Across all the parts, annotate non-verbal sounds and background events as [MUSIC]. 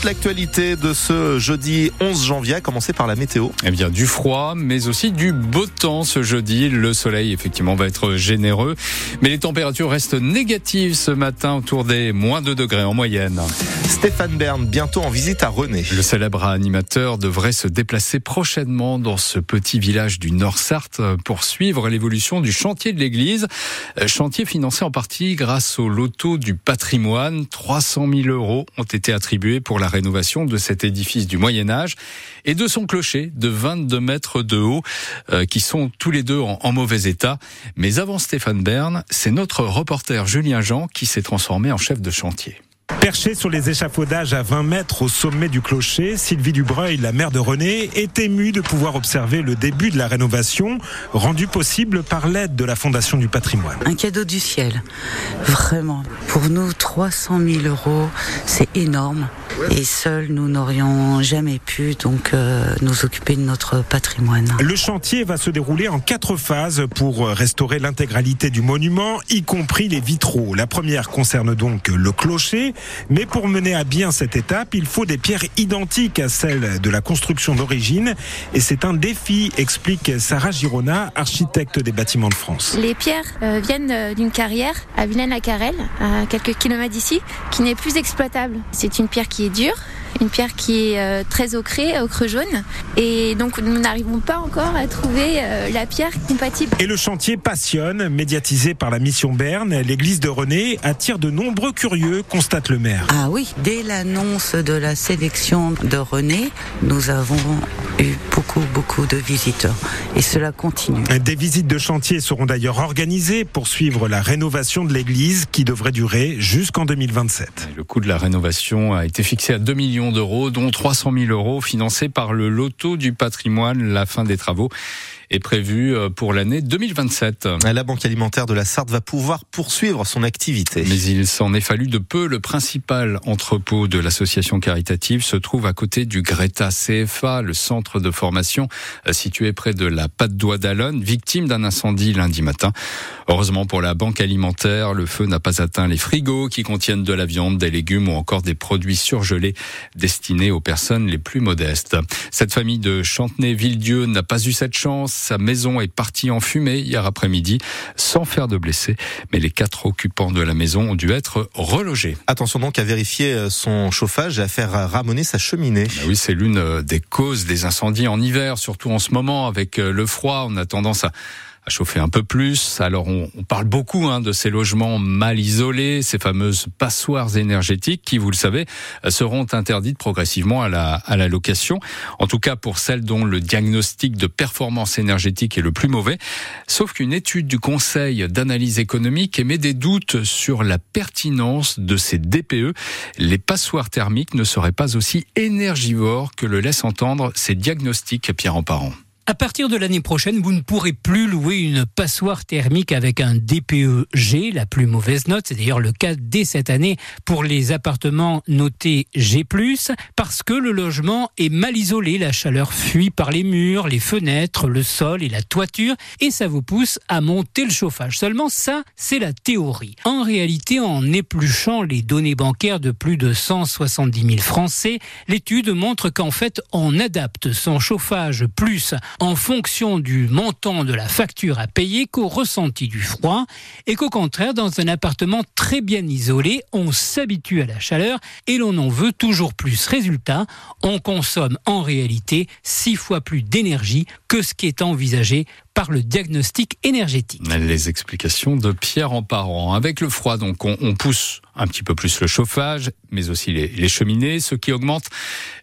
toute l'actualité de ce jeudi 11 janvier, à commencer par la météo. Eh bien, du froid, mais aussi du beau temps ce jeudi. Le soleil, effectivement, va être généreux, mais les températures restent négatives ce matin, autour des moins 2 degrés en moyenne. Stéphane Bern, bientôt en visite à René. Le célèbre animateur devrait se déplacer prochainement dans ce petit village du Nord-Sarthe pour suivre l'évolution du chantier de l'église. Chantier financé en partie grâce au loto du patrimoine. 300 000 euros ont été attribués pour la rénovation de cet édifice du Moyen Âge et de son clocher de 22 mètres de haut, euh, qui sont tous les deux en, en, mauvais état. Mais avant Stéphane Bern, c'est notre reporter Julien Jean qui s'est transformé en chef de chantier. Perchée sur les échafaudages à 20 mètres au sommet du clocher, Sylvie Dubreuil, la mère de René, est émue de pouvoir observer le début de la rénovation, rendu possible par l'aide de la Fondation du patrimoine. Un cadeau du ciel, vraiment. Pour nous, 300 000 euros, c'est énorme. Et seuls, nous n'aurions jamais pu donc euh, nous occuper de notre patrimoine. Le chantier va se dérouler en quatre phases pour restaurer l'intégralité du monument, y compris les vitraux. La première concerne donc le clocher, mais pour mener à bien cette étape, il faut des pierres identiques à celles de la construction d'origine, et c'est un défi, explique Sarah Girona, architecte des bâtiments de France. Les pierres euh, viennent d'une carrière à Vilaine-la-Carrel, à quelques kilomètres d'ici, qui n'est plus exploitable. C'est une pierre qui est dure, une pierre qui est euh, très ocrée, ocre jaune. Et donc nous n'arrivons pas encore à trouver euh, la pierre compatible. Et le chantier passionne, médiatisé par la mission Berne. L'église de René attire de nombreux curieux, constate le maire. Ah oui, dès l'annonce de la sélection de René, nous avons eu beaucoup, beaucoup de visiteurs. Et cela continue. Des visites de chantier seront d'ailleurs organisées pour suivre la rénovation de l'église qui devrait durer jusqu'en 2027. Le coût de la rénovation a été fixé à 2 millions d'euros, dont 300 000 euros financés par le loto du patrimoine. La fin des travaux est prévue pour l'année 2027. La Banque alimentaire de la Sarthe va pouvoir poursuivre son activité. Mais il s'en est fallu de peu. Le principal entrepôt de l'association caritative se trouve à côté du Greta CFA, le centre de formation situé près de la Patte d'Oie d'Alonne, victime d'un incendie lundi matin. Heureusement pour la Banque alimentaire, le feu n'a pas atteint les frigos qui contiennent de la viande, des légumes ou encore des produits surgelés destinés aux personnes les plus modestes. Cette famille de Chantenay-Villedieu n'a pas eu cette chance. Sa maison est partie en fumée hier après-midi sans faire de blessés. Mais les quatre occupants de la maison ont dû être relogés. Attention donc à vérifier son chauffage et à faire ramoner sa cheminée. Ben oui, c'est l'une des causes des incendies en hiver, surtout en ce moment avec le froid. On a tendance à à chauffer un peu plus. Alors on, parle beaucoup hein, de ces logements mal isolés, ces fameuses passoires énergétiques qui, vous le savez, seront interdites progressivement à la, à la location. En tout cas pour celles dont le diagnostic de performance énergétique est le plus mauvais. Sauf qu'une étude du Conseil d'analyse économique émet des doutes sur la pertinence de ces DPE. Les passoires thermiques ne seraient pas aussi énergivores que le laissent entendre ces diagnostics Pierre en parent. À partir de l'année prochaine, vous ne pourrez plus louer une passoire thermique avec un DPE-G, la plus mauvaise note. C'est d'ailleurs le cas dès cette année pour les appartements notés G+, parce que le logement est mal isolé. La chaleur fuit par les murs, les fenêtres, le sol et la toiture, et ça vous pousse à monter le chauffage. Seulement ça, c'est la théorie. En réalité, en épluchant les données bancaires de plus de 170 000 Français, l'étude montre qu'en fait, on adapte son chauffage plus en fonction du montant de la facture à payer qu'au ressenti du froid et qu'au contraire, dans un appartement très bien isolé, on s'habitue à la chaleur et l'on en veut toujours plus. Résultat, on consomme en réalité six fois plus d'énergie que ce qui est envisagé par le diagnostic énergétique. Les explications de Pierre en parent. Avec le froid, donc, on, on, pousse un petit peu plus le chauffage, mais aussi les, les cheminées, ce qui augmente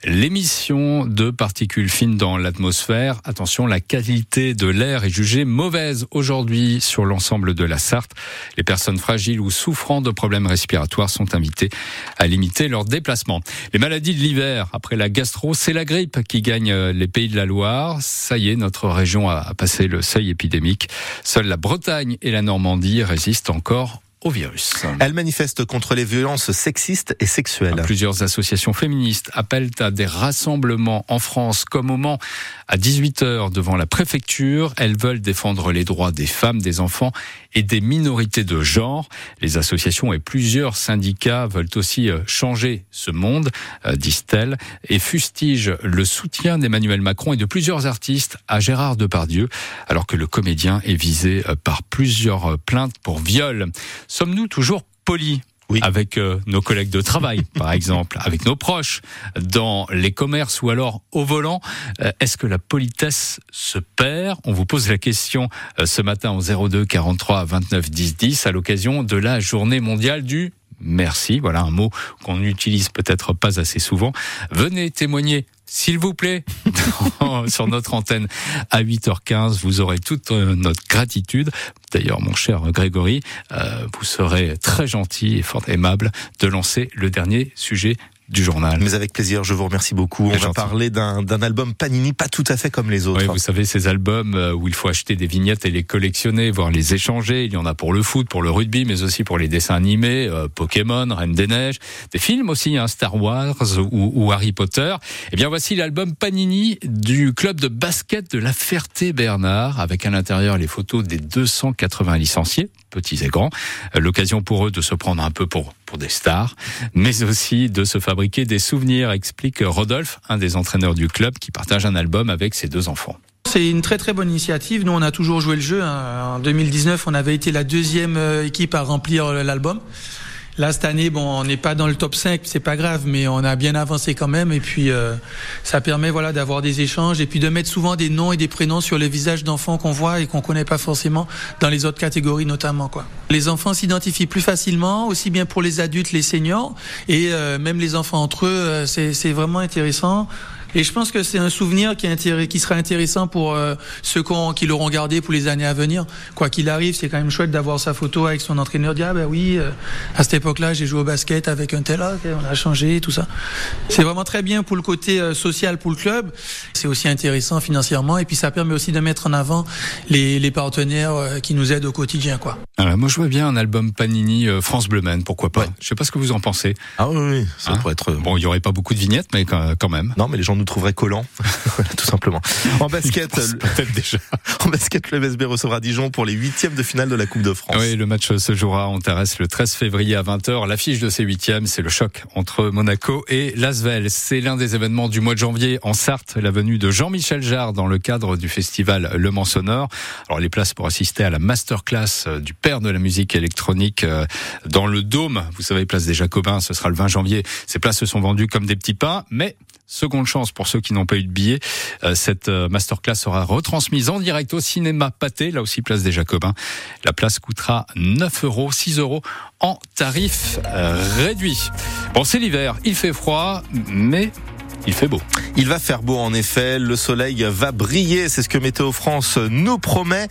l'émission de particules fines dans l'atmosphère. Attention, la qualité de l'air est jugée mauvaise aujourd'hui sur l'ensemble de la Sarthe. Les personnes fragiles ou souffrant de problèmes respiratoires sont invitées à limiter leurs déplacements. Les maladies de l'hiver, après la gastro, c'est la grippe qui gagne les pays de la Loire. Ça y est, notre région a passé le seuil épidémique. Seule la Bretagne et la Normandie résistent encore au virus. Elle manifeste contre les violences sexistes et sexuelles. Plusieurs associations féministes appellent à des rassemblements en France comme au Mans à 18h devant la préfecture. Elles veulent défendre les droits des femmes, des enfants et des minorités de genre. Les associations et plusieurs syndicats veulent aussi euh, changer ce monde, euh, disent-elles, et fustigent le soutien d'Emmanuel Macron et de plusieurs artistes à Gérard Depardieu, alors que le comédien est visé euh, par plusieurs plaintes pour viol. Sommes-nous toujours polis oui. avec euh, nos collègues de travail, [LAUGHS] par exemple, avec nos proches, dans les commerces ou alors au volant? Euh, Est-ce que la politesse se perd? On vous pose la question euh, ce matin au 02 43 29 10 10 à l'occasion de la journée mondiale du merci. Voilà un mot qu'on n'utilise peut-être pas assez souvent. Venez témoigner s'il vous plaît, [LAUGHS] sur notre antenne à 8h15, vous aurez toute euh, notre gratitude. D'ailleurs, mon cher Grégory, euh, vous serez très gentil et fort aimable de lancer le dernier sujet du journal. Mais avec plaisir, je vous remercie beaucoup. On va parler d'un d'un album Panini pas tout à fait comme les autres. Oui, vous savez, ces albums euh, où il faut acheter des vignettes et les collectionner, voire les échanger. Il y en a pour le foot, pour le rugby, mais aussi pour les dessins animés, euh, Pokémon, Reine des Neiges, des films aussi, hein, Star Wars ou, ou Harry Potter. Eh bien, voici l'album Panini du club de basket de la Ferté-Bernard, avec à l'intérieur les photos des 280 licenciés, petits et grands. Euh, L'occasion pour eux de se prendre un peu pour pour des stars, mais aussi de se fabriquer des souvenirs, explique Rodolphe, un des entraîneurs du club, qui partage un album avec ses deux enfants. C'est une très très bonne initiative. Nous, on a toujours joué le jeu. hein. En 2019, on avait été la deuxième euh, équipe à remplir euh, l'album. Là, cette année, bon, on n'est pas dans le top 5, c'est pas grave, mais on a bien avancé quand même. Et puis, euh, ça permet voilà d'avoir des échanges et puis de mettre souvent des noms et des prénoms sur les visages d'enfants qu'on voit et qu'on connaît pas forcément dans les autres catégories notamment quoi. Les enfants s'identifient plus facilement, aussi bien pour les adultes, les seniors et euh, même les enfants entre eux. euh, c'est c'est vraiment intéressant. Et je pense que c'est un souvenir qui, qui sera intéressant pour euh, ceux qui l'auront gardé pour les années à venir. Quoi qu'il arrive, c'est quand même chouette d'avoir sa photo avec son entraîneur, dire ah ben oui, euh, à cette époque-là, j'ai joué au basket avec un tel, ah, ok, on a changé, tout ça. C'est vraiment très bien pour le côté euh, social pour le club. C'est aussi intéressant financièrement et puis ça permet aussi de mettre en avant les, les partenaires qui nous aident au quotidien, quoi. Alors, moi, je vois bien un album Panini euh, France Bleu Man, pourquoi pas Ouais. Je sais pas ce que vous en pensez. Ah oui, oui, ça Hein pourrait être. Bon, il y aurait pas beaucoup de vignettes, mais quand même. Non, mais les gens nous trouveraient collants, [LAUGHS] tout simplement. En basket, le- Peut-être déjà. [LAUGHS] en basket, le MSB recevra Dijon pour les huitièmes de finale de la Coupe de France. Oui, le match se jouera en terrasse le 13 février à 20h. L'affiche de ces huitièmes, c'est le choc entre Monaco et Lasvel. C'est l'un des événements du mois de janvier en Sarthe, la venue de Jean-Michel Jarre dans le cadre du festival Le Mans Sonore. Alors les places pour assister à la masterclass euh, du père de la musique électronique euh, dans le Dôme, vous savez, place des Jacobins, ce sera le 20 janvier. Ces places se sont vendues comme des petits pains, mais Seconde chance pour ceux qui n'ont pas eu de billets. Euh, Cette euh, masterclass sera retransmise en direct au cinéma Pâté, là aussi place des Jacobins. La place coûtera 9 euros, 6 euros en tarif réduit. Bon, c'est l'hiver, il fait froid, mais il fait beau. Il va faire beau en effet, le soleil va briller, c'est ce que Météo France nous promet.